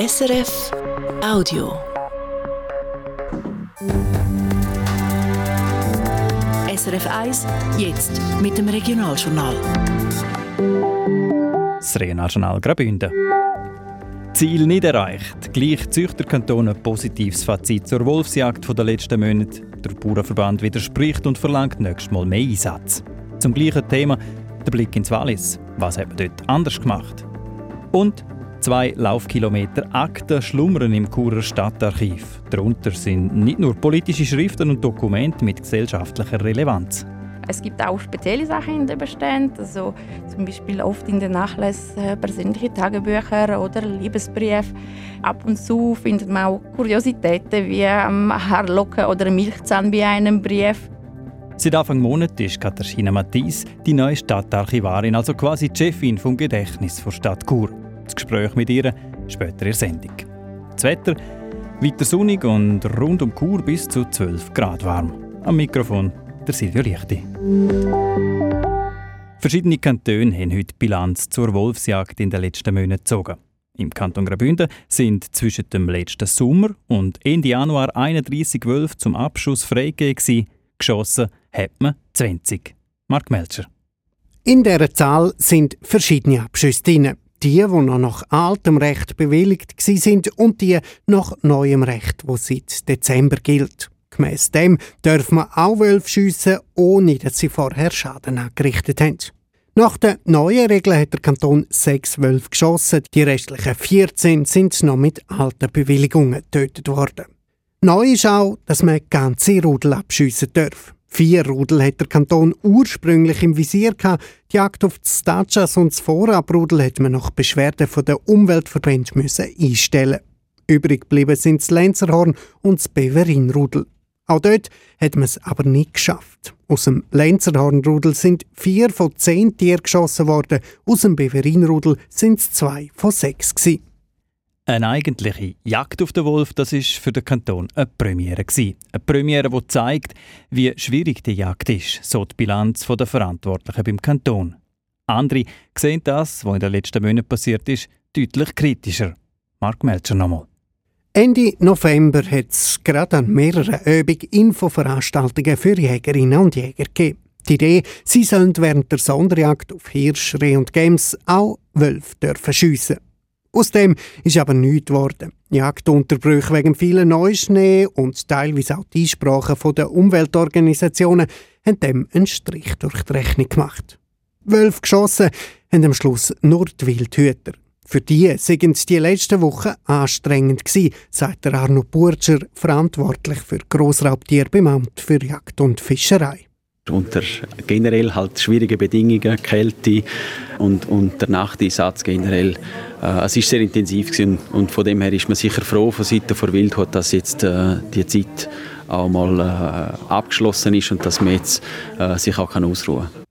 SRF Audio. SRF 1, jetzt mit dem Regionaljournal. Das Regionaljournal Graubünden. Ziel nicht erreicht. Gleich Züchterkanton ein positives Fazit zur Wolfsjagd der letzten Monate. Der Bauernverband widerspricht und verlangt nächstes Mal mehr Einsatz. Zum gleichen Thema der Blick ins Wallis. Was hat man dort anders gemacht? Und zwei Laufkilometer Akten schlummern im Churer Stadtarchiv. Darunter sind nicht nur politische Schriften und Dokumente mit gesellschaftlicher Relevanz. Es gibt auch spezielle Sachen in den Beständen, also zum Beispiel oft in den Nachlässen äh, persönliche Tagebücher oder Liebesbriefe. Ab und zu findet man auch Kuriositäten wie Haarlocken oder Milchzahn bei einem Brief. Seit Anfang Monat ist Katharina Mattis die neue Stadtarchivarin, also quasi die Chefin vom Gedächtnis der Stadt Chur. Das Gespräch mit ihr später in der Sendung. Das Wetter weiter sonnig und rund um Chur bis zu 12 Grad warm. Am Mikrofon der Silvio Lichti. Verschiedene Kantone haben heute Bilanz zur Wolfsjagd in den letzten Monaten gezogen. Im Kanton Graubünden sind zwischen dem letzten Sommer und Ende Januar 31 Wölfe zum Abschuss freigegeben. Geschossen hat man 20. Mark Melcher. In dieser Zahl sind verschiedene Abschüsse drin. Die, die noch nach altem Recht bewilligt sind und die nach neuem Recht, wo seit Dezember gilt. Gemäss dem dürfen man auch Wölfe schiessen, ohne dass sie vorher Schaden angerichtet haben. Nach den neuen Regeln hat der Kanton sechs Wölfe geschossen, die restlichen 14 sind noch mit alten Bewilligungen getötet worden. Neu ist auch, dass man ganze Rudel abschiessen darf. Vier Rudel hat der Kanton ursprünglich im Visier gehabt. Die Jagd auf die Stachas und das Vorabrudel hat man nach Beschwerden von der Umweltverband müssen einstellen. Übrig geblieben sind das Lenzerhorn und das Beverinrudel. Auch dort hat man es aber nicht geschafft. Aus dem Lenzerhornrudel sind vier von zehn Tieren geschossen worden, aus dem Beverinrudel sind es zwei von sechs gewesen. Eine eigentliche Jagd auf den Wolf, das ist für den Kanton eine Premiere. Eine Premiere, die zeigt, wie schwierig die Jagd ist, so die Bilanz der Verantwortlichen beim Kanton. Andere sehen das, was in den letzten Monaten passiert ist, deutlich kritischer. Mark Melcher nochmal. Ende November hat es gerade an mehreren Übungen Infoveranstaltungen für Jägerinnen und Jäger gegeben. Die Idee, sie sollen während der Sonderjagd auf Hirsch, Reh und Gems auch Wölfe dürfen schiessen. Aus dem ist aber nichts geworden. Jagdunterbrüche wegen vielen Neuschnee und teilweise auch die Einsprachen der Umweltorganisationen haben dem einen Strich durch die Rechnung gemacht. Wölfe geschossen haben am Schluss nur die Wildhüter. Für die sind die letzten Wochen anstrengend gewesen, sagt der Arno Burger, verantwortlich für Grossraubtier beim Amt für Jagd und Fischerei. Unter generell halt schwierige Bedingungen, Kälte und, und der Nachteinsatz generell. Äh, es ist sehr intensiv gewesen und von dem her ist man sicher froh von Seiten der Wildhut, dass jetzt äh, die Zeit auch mal äh, abgeschlossen ist und dass man jetzt äh, sich auch kann ausruhen kann.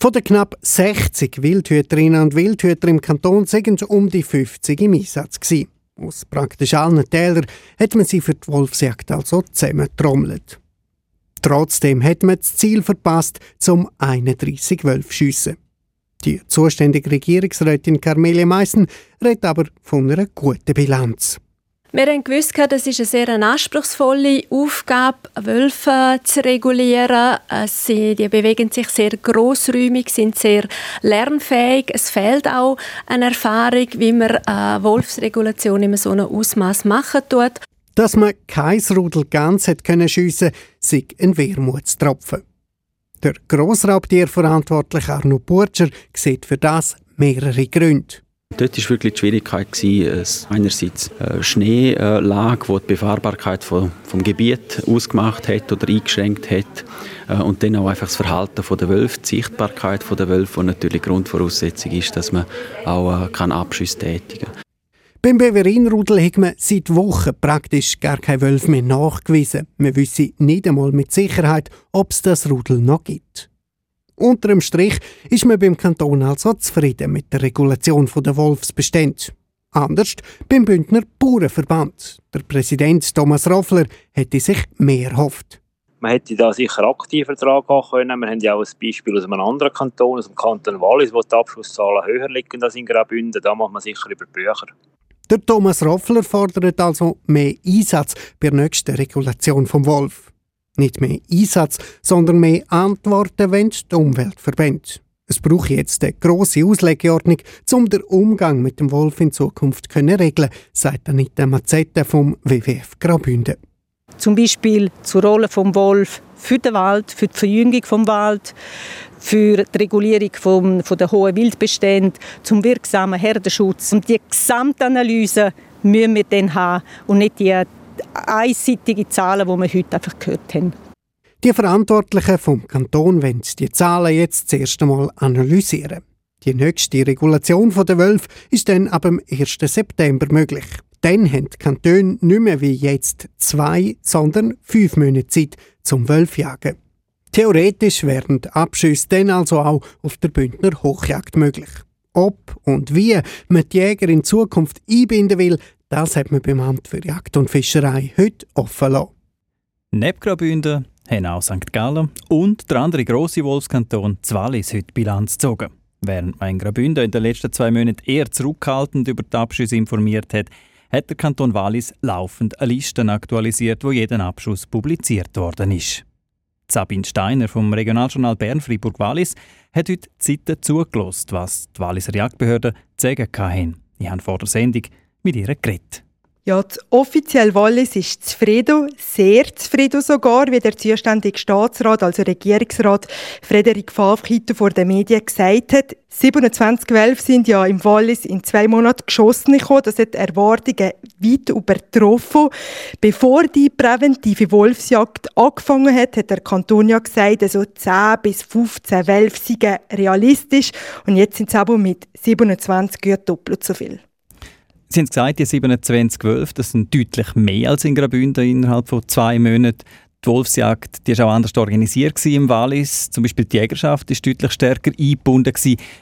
Von den knapp 60 Wildhüterinnen und Wildhüter im Kanton sind um die 50 im Einsatz gewesen. Aus praktisch allen Tälern hat man sie für die Wolfsjagd also zusammentrommelt. Trotzdem hat man das Ziel verpasst, zum 31 Wölfe schiessen. Die zuständige Regierungsrätin Carmelia Meissen redet aber von einer guten Bilanz. Wir haben gewusst, das ist eine sehr anspruchsvolle Aufgabe, Wölfe zu regulieren. Sie die bewegen sich sehr großräumig, sind sehr lernfähig. Es fehlt auch eine Erfahrung, wie man eine Wolfsregulation in so einem Ausmaß machen tut. Dass man kein Rudel ganz hat können sei ein Wermutstropfen. Der Grossraubtierverantwortliche Arno Burger sieht für das mehrere Gründe. Dort war wirklich die Schwierigkeit, gewesen, einerseits eine Schneelage, die die Befahrbarkeit vom Gebiet ausgemacht hat oder eingeschränkt hat äh, und dann auch einfach das Verhalten der Wölfe, die Sichtbarkeit der Wölfe, die natürlich Grundvoraussetzung ist, dass man auch äh, Abschüsse tätigen kann. Beim Beverinrudel hat man seit Wochen praktisch gar kein Wölfe mehr nachgewiesen. Man wisse nicht einmal mit Sicherheit, ob es das Rudel noch gibt. Unter dem Strich ist man beim Kanton also zufrieden mit der Regulation der Wolfsbestände. Anders beim Bündner Bauernverband. Der Präsident Thomas Roffler hätte sich mehr erhofft. Man hätte da sicher aktiver dran gehen können. Wir haben ja auch ein Beispiel aus einem anderen Kanton, aus dem Kanton Wallis, wo die Abschlusszahlen höher liegen als in Graubünden. Da macht man sicher über Bücher. Der Thomas Roffler fordert also mehr Einsatz bei der nächsten Regulation vom Wolf. Nicht mehr Einsatz, sondern mehr Antworten, wenn die Umwelt verbindet. Es braucht jetzt eine grosse Auslegeordnung, um den Umgang mit dem Wolf in Zukunft zu regeln, sagt Anita Mazzetta vom WWF Graubünden. Zum Beispiel zur Rolle vom Wolf für den Wald, für die Verjüngung vom Wald, für die Regulierung vom, von der hohen Wildbestände, zum wirksamen Herdenschutz. Und die Gesamtanalyse müssen wir dann haben und nicht die einseitigen Zahlen, die wir heute einfach gehört haben. Die Verantwortlichen vom Kanton wollen die Zahlen jetzt das erste Mal analysieren. Die nächste Regulation der Wölfe ist dann ab dem 1. September möglich. Dann haben die Kantone nicht mehr wie jetzt zwei, sondern fünf Monate Zeit zum Wölfjagen. Theoretisch wären Abschüsse dann also auch auf der Bündner Hochjagd möglich. Ob und wie man die Jäger in Zukunft einbinden will, das hat man beim Amt für Jagd und Fischerei heute offen lassen. Neben Graubünden haben auch St. Gallen und der andere grosse Wolfskanton Wallis heute Bilanz gezogen. Während man in Graubünden in den letzten zwei Monaten eher zurückhaltend über die Abschüsse informiert hat, hat der Kanton Wallis laufend eine Liste aktualisiert, wo jeden Abschuss publiziert worden ist. Sabine Steiner vom Regionaljournal Bern Fribourg Wallis hat heute Seite zugelassen, was die Walliser Jagdbehörden zu sagen hatten. Ich habe vor der Sendung mit ihr geredet. Ja, das offiziell Wallis ist zufrieden, sehr zufrieden sogar, wie der zuständige Staatsrat, also Regierungsrat Frederik Favre vor den Medien gesagt hat. 27 Wölfe sind ja im Wallis in zwei Monaten geschossen gekommen. Das hat Erwartungen weit übertroffen. Bevor die präventive Wolfsjagd angefangen hat, hat der Kanton ja gesagt, also 10 bis 15 Wölfe seien realistisch. Und jetzt sind es aber mit 27 doppelt so viel. Sie haben gesagt, die 27 Wölfe, das sind deutlich mehr als in Graubünden innerhalb von zwei Monaten. Die Wolfsjagd die ist auch anders organisiert im Wallis. Zum Beispiel die Jägerschaft ist deutlich stärker eingebunden.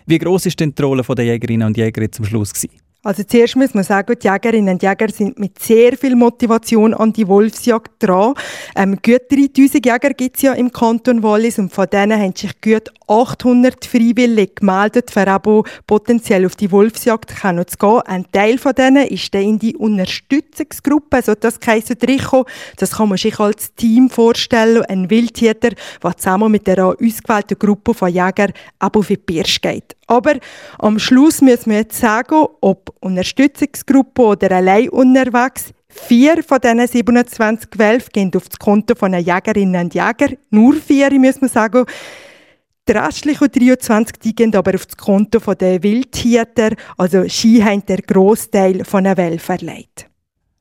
Wie groß ist denn die Rolle der Jägerinnen und Jäger zum Schluss? Gewesen? Also zuerst muss man sagen, die Jägerinnen und Jäger sind mit sehr viel Motivation an die Wolfsjagd dran. Ähm, gut 3000 Jäger gibt es ja im Kanton Wallis und von denen haben sich gut 800 freiwillig gemeldet, für aber potenziell auf die Wolfsjagd zu gehen. Ein Teil von denen ist dann in die Unterstützungsgruppe, also das heisst Richo. Das kann man sich als Team vorstellen, ein Wildtäter, der zusammen mit einer ausgewählten Gruppe von Jägern auf die Pirsch geht. Aber am Schluss müssen wir jetzt sagen, ob Unterstützungsgruppe oder allein unterwegs, Vier von diesen 27 Wölfen gehen auf das Konto von Jägerinnen und Jägern. Nur vier, muss man sagen. Die restlichen 23 die gehen aber auf das Konto der Wildtieter. Also sie haben den Großteil von den Wölfen erleidet.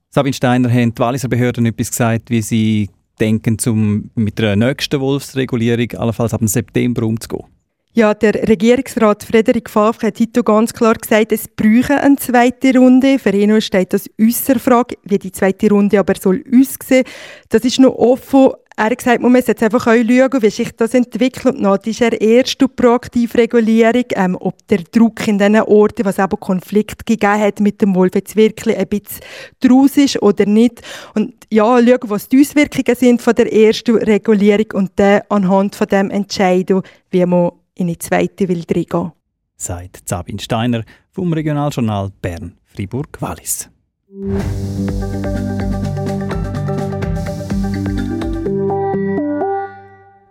Sabine Steiner, haben die Walliser Behörden etwas gesagt, wie sie denken, um mit der nächsten Wolfsregulierung allenfalls ab September umzugehen? Ja, der Regierungsrat Frederik Favre hat heute ganz klar gesagt, es bräuchte eine zweite Runde. Für ihn steht das äußer Frage, wie die zweite Runde aber soll aussehen. Das ist noch offen. Er hat gesagt, man muss jetzt einfach schauen, wie sich das entwickelt. Und das ist er erste proaktive Regulierung, ähm, ob der Druck in diesen Orten, was eben Konflikt gegeben hat mit dem Wolf, jetzt wirklich ein bisschen draus ist oder nicht. Und ja, schauen, was die Auswirkungen sind von der ersten Regulierung und dann anhand von dem entscheiden, wie man in die zweite will reingehen. Sagt Sabine Steiner vom Regionaljournal Bern-Fribourg-Wallis.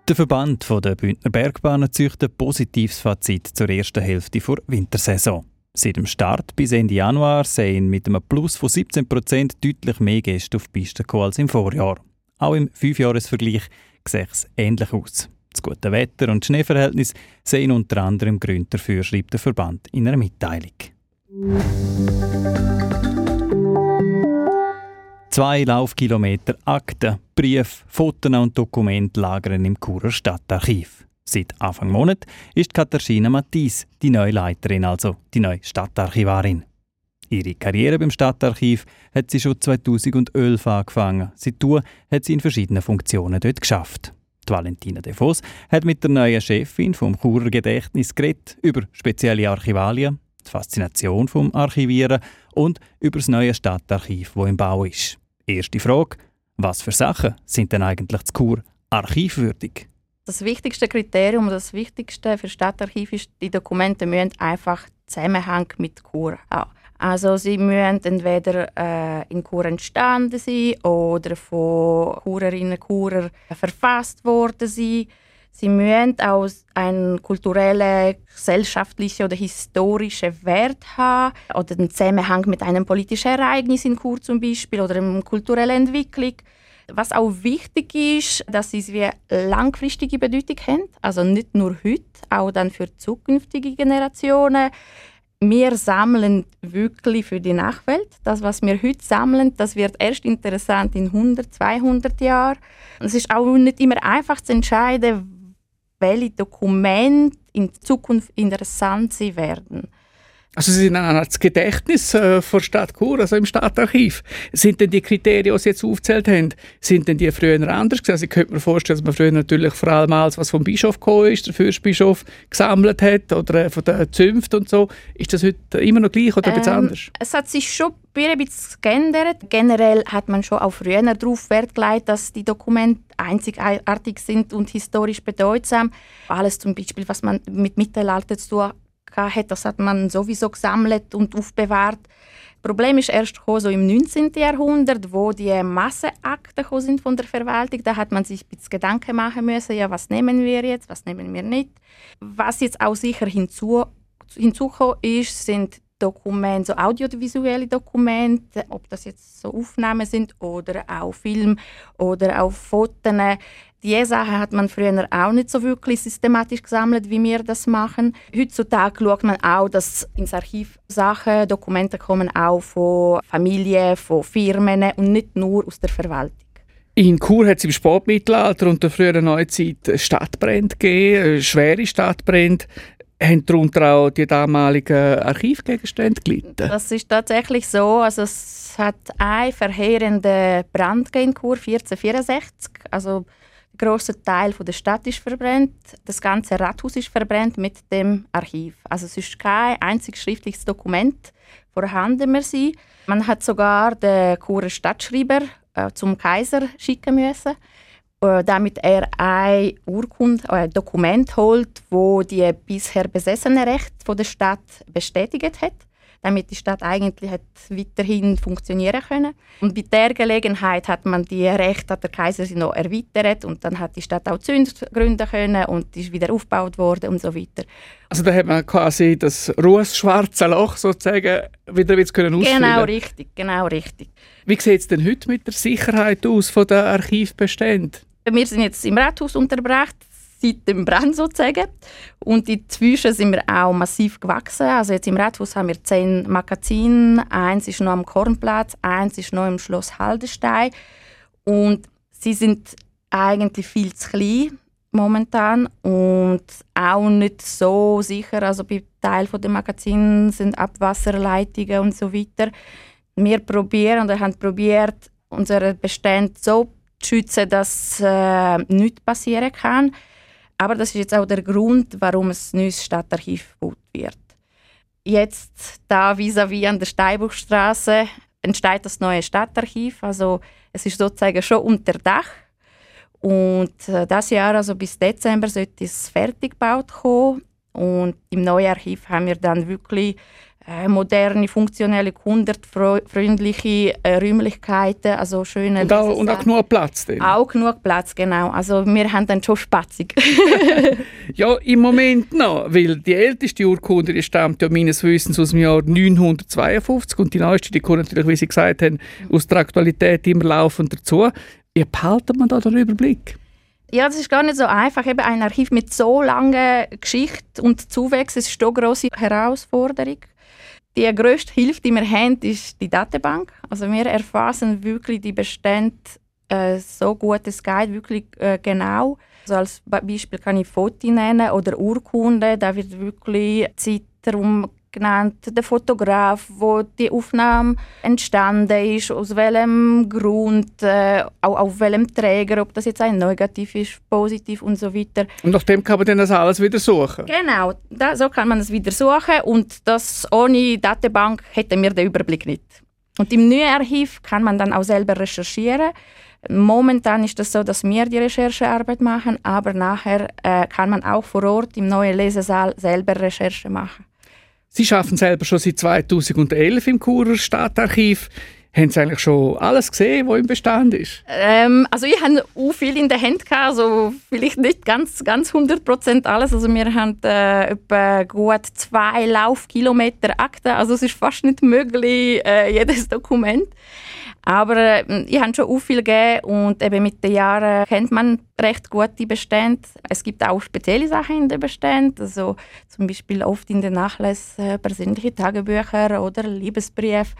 Der Verband der Bündner Bergbahnen züchtet ein positives Fazit zur ersten Hälfte der Wintersaison. Seit dem Start bis Ende Januar sehen mit einem Plus von 17% deutlich mehr Gäste auf die Piste als im Vorjahr. Auch im Fünfjahresvergleich sieht es ähnlich aus. Das gute Wetter und Schneeverhältnis sehen unter anderem Gründe dafür, schreibt der Verband in einer Mitteilung. Zwei Laufkilometer Akten, Briefe, Fotos und Dokumente lagern im Churer Stadtarchiv. Seit Anfang Monat ist Katharina Mattis die neue Leiterin, also die neue Stadtarchivarin. Ihre Karriere beim Stadtarchiv hat sie schon 2011 angefangen. Seitdem hat sie in verschiedenen Funktionen dort geschafft. Die Valentina De Vos hat mit der neuen Chefin vom Churer Gedächtnis geredet über spezielle Archivalien, die Faszination vom Archivieren und über das neue Stadtarchiv, wo im Bau ist. Erste Frage: Was für Sachen sind denn eigentlich zu Chur archivwürdig? Das wichtigste Kriterium, das wichtigste für Stadtarchiv ist, die Dokumente müssen einfach Zusammenhang mit Chur Also sie müssen entweder äh, in Chur entstanden sein oder von Churerinnen und Churer verfasst worden sein. Sie müssen auch einen kulturellen, gesellschaftlichen oder historischen Wert haben oder einen Zusammenhang mit einem politischen Ereignis in Chur zum Beispiel oder einer kulturellen Entwicklung. Was auch wichtig ist, dass sie wie langfristige Bedeutung haben, also nicht nur heute, auch dann für zukünftige Generationen wir sammeln wirklich für die Nachwelt. Das, was wir heute sammeln, das wird erst interessant in 100, 200 Jahren. es ist auch nicht immer einfach zu entscheiden, welche Dokumente in Zukunft interessant sein werden. Also Sie sind das Gedächtnis äh, der Stadt Chur, also im Stadtarchiv. Sind denn die Kriterien, die Sie jetzt aufgezählt haben, sind denn die früher anders gewesen? Also ich könnte mir vorstellen, dass man früher natürlich vor allem alles, was vom Bischof gekommen ist, der Fürstbischof gesammelt hat oder äh, von der Zünft und so. Ist das heute immer noch gleich oder ähm, etwas anders? Es hat sich schon ein bisschen geändert. Generell hat man schon auch früher darauf Wert gelegt, dass die Dokumente einzigartig sind und historisch bedeutsam. Alles zum Beispiel, was man mit Mittelalter zu tun hat, das hat man sowieso gesammelt und aufbewahrt. Das Problem ist erst so im 19. Jahrhundert, wo die Massenakten sind von der Verwaltung. Da hat man sich ein bisschen Gedanken machen müssen, ja, was nehmen wir jetzt, was nehmen wir nicht. Was jetzt auch sicher hinzu, hinzugekommen ist, sind Dokumente, so audiovisuelle Dokumente, ob das jetzt so Aufnahmen sind oder auch Film oder auch Fotos. Diese Sachen hat man früher auch nicht so wirklich systematisch gesammelt, wie wir das machen. Heutzutage schaut man auch, dass ins Archiv Sachen, Dokumente kommen auch von Familien, von Firmen und nicht nur aus der Verwaltung. In Chur hat es im Spätmittelalter und der frühen Neuzeit Stadtbrände gegeben, schwere Stadtbrände. Haben darunter auch die damaligen Archivgegenstände gelitten? Das ist tatsächlich so. Also es hat einen verheerenden Brand in Chur 1464. Also grosser Teil der Stadt ist verbrannt. Das ganze Rathaus ist verbrannt mit dem Archiv. Also es ist kein einziges schriftliches Dokument vorhanden mehr. Sein. Man hat sogar den Churer Stadtschreiber äh, zum Kaiser schicken müssen, äh, damit er ein Urkund, äh, ein Dokument holt, wo die bisher besessene Rechte der Stadt bestätigt hat damit die Stadt eigentlich hat weiterhin funktionieren können. Und bei der Gelegenheit hat man die Rechte der Kaiser noch erweitert und dann hat die Stadt auch Zünd gründen können und ist wieder aufgebaut worden und so weiter. Also da hat man quasi das rußschwarze Loch sozusagen wieder können ausfüllen. Genau richtig, genau richtig. Wie sieht es denn heute mit der Sicherheit aus von der Archivbestände? Wir sind jetzt im Rathaus untergebracht seit dem Brand sozusagen. Und inzwischen sind wir auch massiv gewachsen. Also jetzt im Rathaus haben wir zehn Magazine. Eins ist noch am Kornplatz, eins ist noch im Schloss Haldestein. Und sie sind eigentlich viel zu klein momentan und auch nicht so sicher. Also bei Teil der Magazinen sind Abwasserleitungen und so weiter. Wir probieren oder haben probiert, unsere Bestände so zu schützen, dass äh, nichts passieren kann. Aber das ist jetzt auch der Grund, warum ein neues Stadtarchiv gebaut wird. Jetzt da vis-à-vis -vis an der Steinbuchstraße entsteht das neue Stadtarchiv. Also es ist sozusagen schon unter Dach. Und äh, das Jahr, also bis Dezember, sollte es fertig gebaut kommen. Und im neuen Archiv haben wir dann wirklich äh, moderne, funktionelle, kundenfreundliche äh, Räumlichkeiten, also schöne und auch, und auch genug Platz. Dann. Auch genug Platz, genau. Also wir haben dann schon spatzig. ja, im Moment noch, weil die älteste Urkunde die stammt ja meines Wissens aus dem Jahr 952 und die neueste, die kommt natürlich, wie Sie gesagt haben, aus der Aktualität immer laufend dazu. Wie behalten man da den Überblick? Ja, das ist gar nicht so einfach. Eben ein Archiv mit so langer Geschichte und Zuwächs ist eine große Herausforderung. Die grösste Hilfe, die wir haben, ist die Datenbank. Also wir erfassen wirklich die Bestände äh, so gut es geht, wirklich äh, genau. Also als Beispiel kann ich Fotos nennen oder Urkunden. Da wird wirklich Zeit darum genannt, der Fotograf, wo die Aufnahme entstanden ist, aus welchem Grund, äh, auch auf welchem Träger, ob das jetzt ein negativ ist, positiv und so weiter. Und nach dem kann man dann das alles wieder suchen? Genau, da, so kann man es wieder suchen und das ohne Datenbank hätten wir den Überblick nicht. Und im neuen Archiv kann man dann auch selber recherchieren. Momentan ist es das so, dass wir die Recherchearbeit machen, aber nachher äh, kann man auch vor Ort im neuen Lesesaal selber Recherche machen. Sie arbeiten selber schon seit 2011 im Churer Stadtarchiv. Haben Sie eigentlich schon alles gesehen, was im Bestand ist? Ähm, also ich habe auch viel in der Hand also vielleicht nicht ganz, ganz 100% alles. Also wir haben äh, etwa gut zwei Laufkilometer Akten, also es ist fast nicht möglich, äh, jedes Dokument. Aber äh, ich habe schon auch viel gegeben und eben mit den Jahren kennt man recht gut die Bestände. Es gibt auch spezielle Sachen in den Beständen, also zum Beispiel oft in den Nachlässen äh, persönliche Tagebücher oder Liebesbriefe.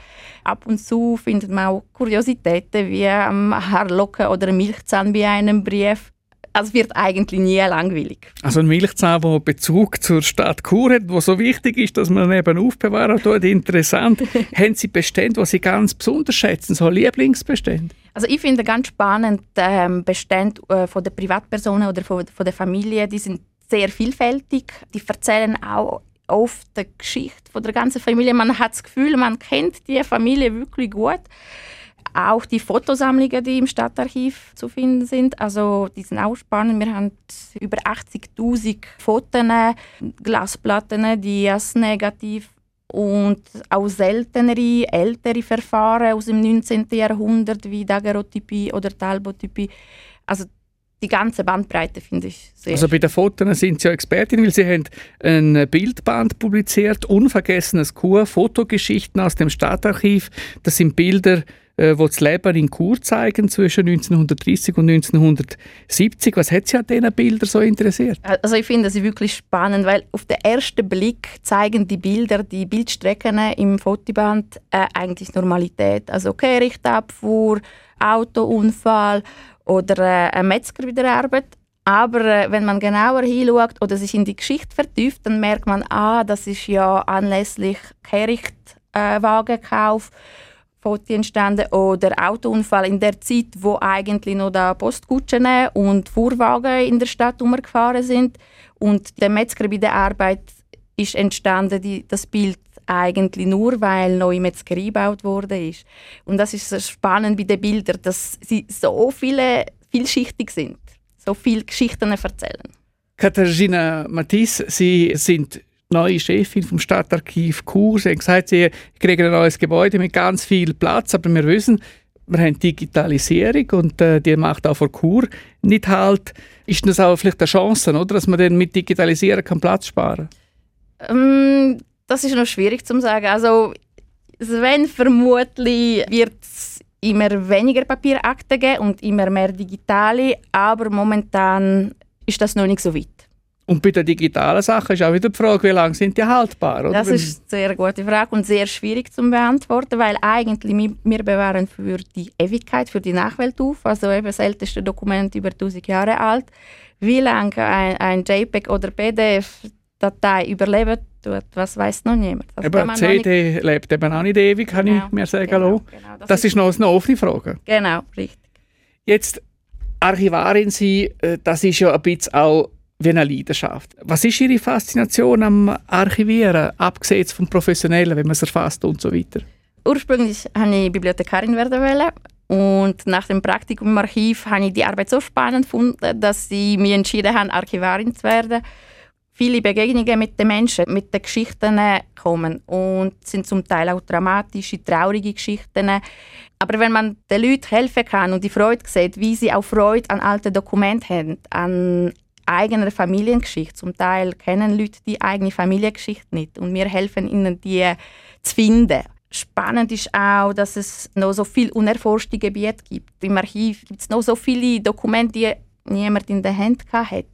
Ab und zu findet man auch Kuriositäten wie Haarlocken oder Milchzahn bei einem Brief es wird eigentlich nie langweilig. Also ein Milchzahn, der Bezug zur Stadt Chur hat, wo so wichtig ist, dass man eben aufbewahren tut, interessant. Haben Sie Bestände, die Sie ganz besonders schätzen, so Lieblingsbestände? Also ich finde ganz spannend ähm, Bestände äh, von der Privatpersonen oder von, von der Familie, die sind sehr vielfältig. Die erzählen auch oft die Geschichte von der ganzen Familie. Man hat das Gefühl, man kennt die Familie wirklich gut auch die Fotosammlungen, die im Stadtarchiv zu finden sind. Also die sind auch spannend. Wir haben über 80'000 Fotos, Glasplatten, Dias, Negativ und auch seltenere, ältere Verfahren aus dem 19. Jahrhundert wie Daguerreotypie oder Talbotypie. Also die ganze Bandbreite finde ich sehr. Also bei den Fotos sind Sie ja Expertin, weil Sie haben ein Bildband publiziert, unvergessenes Kur, Fotogeschichten aus dem Stadtarchiv. Das sind Bilder äh, wo das Leben in Chur zeigen zwischen 1930 und 1970. Was hat Sie an diesen Bildern so interessiert? Also ich finde sie wirklich spannend, weil auf den ersten Blick zeigen die Bilder, die Bildstrecken im Fotoband äh, eigentlich Normalität. Also Kehrichtabfuhr, Autounfall oder äh, ein Metzger bei der Arbeit. Aber äh, wenn man genauer hinschaut oder sich in die Geschichte vertieft, dann merkt man, ah, das ist ja anlässlich Kehrichtwagenkauf. Äh, Fotos entstanden oder Autounfall in der Zeit, wo eigentlich noch da Postkutschen und Fuhrwagen in der Stadt umgefahren sind und der Metzger bei der Arbeit ist entstanden, die, das Bild eigentlich nur, weil neue Metzgerei gebaut wurde ist. Und das ist so spannend bei den Bildern, dass sie so viele vielschichtig sind, so viele Geschichten erzählen. Katharina Matisse, Sie sind neue Chefin vom Stadtarchiv Chur. Sie hat gesagt, sie kriegen ein neues Gebäude mit ganz viel Platz, aber wir wissen, wir haben Digitalisierung und äh, die macht auch vor Chur nicht halt. Ist das auch vielleicht eine Chance, oder, dass man dann mit Digitalisieren kann Platz sparen ähm, Das ist noch schwierig zu sagen. Also, wenn vermutlich wird es immer weniger Papierakte geben und immer mehr digitale, aber momentan ist das noch nicht so weit. Und bei den digitalen Sachen ist auch wieder die Frage, wie lange sind die haltbar? Oder? Das ist eine sehr gute Frage und sehr schwierig zu beantworten, weil eigentlich wir, bewahren für die Ewigkeit, für die Nachwelt auf, also eben das älteste Dokument über 1000 Jahre alt. Wie lange ein, ein JPEG oder PDF-Datei überleben tut, was weiß noch niemand. Das eben CD nicht... lebt eben auch nicht ewig, kann genau, ich mir sagen genau, genau, Das, das ist, noch eine offene Frage. Genau, richtig. Jetzt Archivarin Sie, äh, das ist ja ein bisschen auch wie eine Leidenschaft. Was ist Ihre Faszination am Archivieren, abgesehen vom Professionellen, wenn man es erfasst und so weiter? Ursprünglich wollte ich Bibliothekarin werden. Und nach dem Praktikum im Archiv habe ich die Arbeit so spannend gefunden, dass ich mich entschieden habe, Archivarin zu werden. Viele Begegnungen mit den Menschen, mit den Geschichten kommen und sind zum Teil auch dramatische, traurige Geschichten. Aber wenn man den Leuten helfen kann und die Freude sieht, wie sie auch Freude an alten Dokumenten haben, an eigener Familiengeschichte. Zum Teil kennen Leute die eigene Familiengeschichte nicht und wir helfen ihnen, die zu finden. Spannend ist auch, dass es noch so viele unerforschte Gebiete gibt. Im Archiv gibt es noch so viele Dokumente, die niemand in der Hand hat.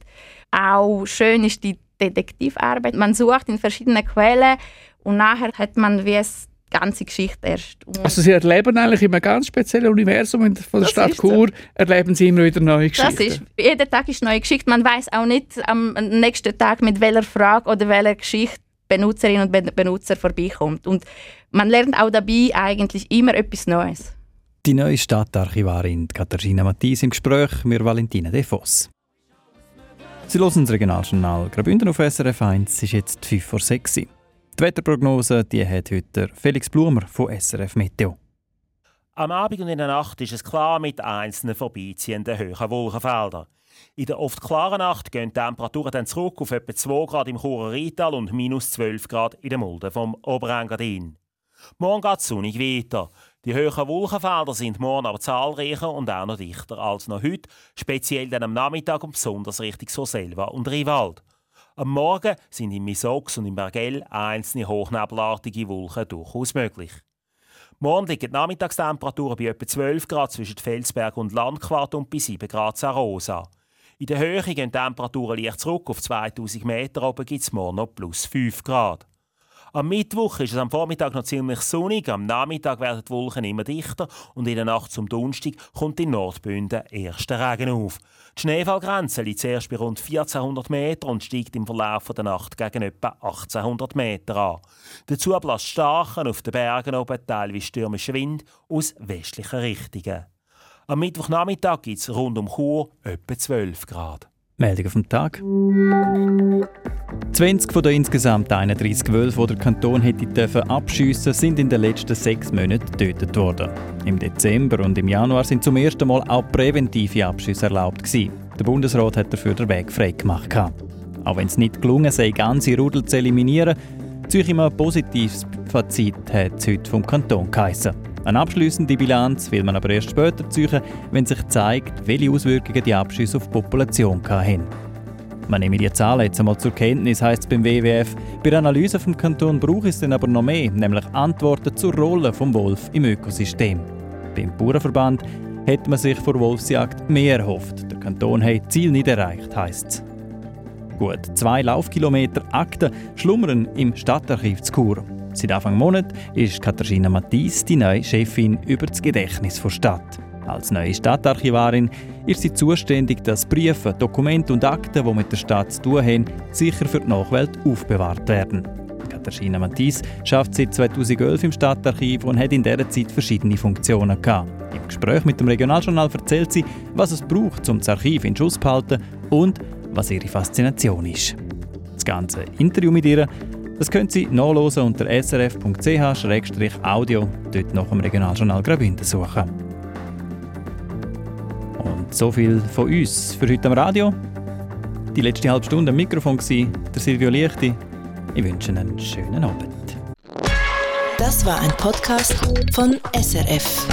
Auch schön ist die Detektivarbeit. Man sucht in verschiedenen Quellen und nachher hat man wie es ganze Geschichte erst. Und also Sie erleben eigentlich in einem ganz speziellen Universum von der Stadt Chur, so. erleben Sie immer wieder neue Geschichten. Das ist, jeden Tag ist eine neue Geschichte. Man weiß auch nicht am nächsten Tag, mit welcher Frage oder welcher Geschichte Benutzerinnen und Benutzer vorbeikommt. Und man lernt auch dabei eigentlich immer etwas Neues. Die neue Stadtarchivarin Katharina Matthis im Gespräch mit Valentina De Voss. Sie hören das Regionaljournal Graubünden auf SRF 1. Es ist jetzt 5 vor 6 Uhr. Die Wetterprognose die hat heute Felix Blumer von SRF Meteo. Am Abend und in der Nacht ist es klar mit einzelnen vorbeiziehenden hohen Wolkenfeldern. In der oft klaren Nacht gehen die Temperaturen dann zurück auf etwa 2 Grad im Churer Rheintal und minus 12 Grad in der Mulde vom Oberengadin. Morgen geht es sonnig weiter. Die höheren Wolkenfelder sind morgen aber zahlreicher und auch noch dichter als noch heute, speziell dann am Nachmittag und besonders Richtung Soselva und Riwald. Am Morgen sind im Misox und im Bergell einzelne hochnebelartige Wolken durchaus möglich. Morgen liegen die Nachmittagstemperaturen bei etwa 12 Grad zwischen Felsberg und Landquart und bei 7 Grad Sarosa. In der Höhe gehen die Temperaturen leicht zurück auf 2000 Meter, oben gibt es morgen noch plus 5 Grad. Am Mittwoch ist es am Vormittag noch ziemlich sonnig, am Nachmittag werden die Wolken immer dichter und in der Nacht zum Donnerstag kommt in Nordbünden erster Regen auf. Die Schneefallgrenze liegt zuerst bei rund 1400 Meter und steigt im Verlauf der Nacht gegen etwa 1800 Meter an. Dazu bläst starken, auf den Bergen oben teilweise stürmischer Wind aus westlichen Richtungen. Am Mittwochnachmittag gibt es rund um Chur etwa 12 Grad. Meldung vom Tag. 20 von den insgesamt 31 Wölfen, die der Kanton hätte abschiessen sind in den letzten sechs Monaten getötet worden. Im Dezember und im Januar sind zum ersten Mal auch präventive Abschüsse erlaubt gewesen. Der Bundesrat hat dafür den Weg frei gemacht. Auch wenn es nicht gelungen sei, ganze Rudel zu eliminieren, ziehe ich ein positives Fazit hat es heute vom Kanton geheissen. Eine abschließende Bilanz will man aber erst später ziehen, wenn sich zeigt, welche Auswirkungen die Abschüsse auf die Population hatten. Man nehme die Zahlen jetzt einmal zur Kenntnis, heisst es beim WWF. Bei der Analyse vom Kanton braucht es dann aber noch mehr, nämlich Antworten zur Rolle des Wolf im Ökosystem. Beim Bauernverband hätte man sich vor Wolfsjagd mehr erhofft. Der Kanton hat Ziel nicht erreicht, heisst es. Gut zwei Laufkilometer Akten schlummern im Stadtarchiv zu Chur. Seit Anfang Monat ist Katharina Mattis die neue Chefin über das Gedächtnis der Stadt. Als neue Stadtarchivarin ist sie zuständig, dass Briefe, Dokumente und Akten, die mit der Stadt zu tun haben, sicher für die Nachwelt aufbewahrt werden. Katharina Mattis schafft seit 2011 im Stadtarchiv und hat in dieser Zeit verschiedene Funktionen gehabt. Im Gespräch mit dem Regionaljournal erzählt sie, was es braucht, um das Archiv in Schuss zu behalten und was ihre Faszination ist. Das ganze Interview mit ihr das können Sie nachlesen unter srf.ch-audio, dort nach dem Regionaljournal Graubünden suchen. Und so viel von uns für heute am Radio. Die letzte halbe Stunde am Mikrofon war der Silvio Lichti. Ich wünsche Ihnen einen schönen Abend. Das war ein Podcast von SRF.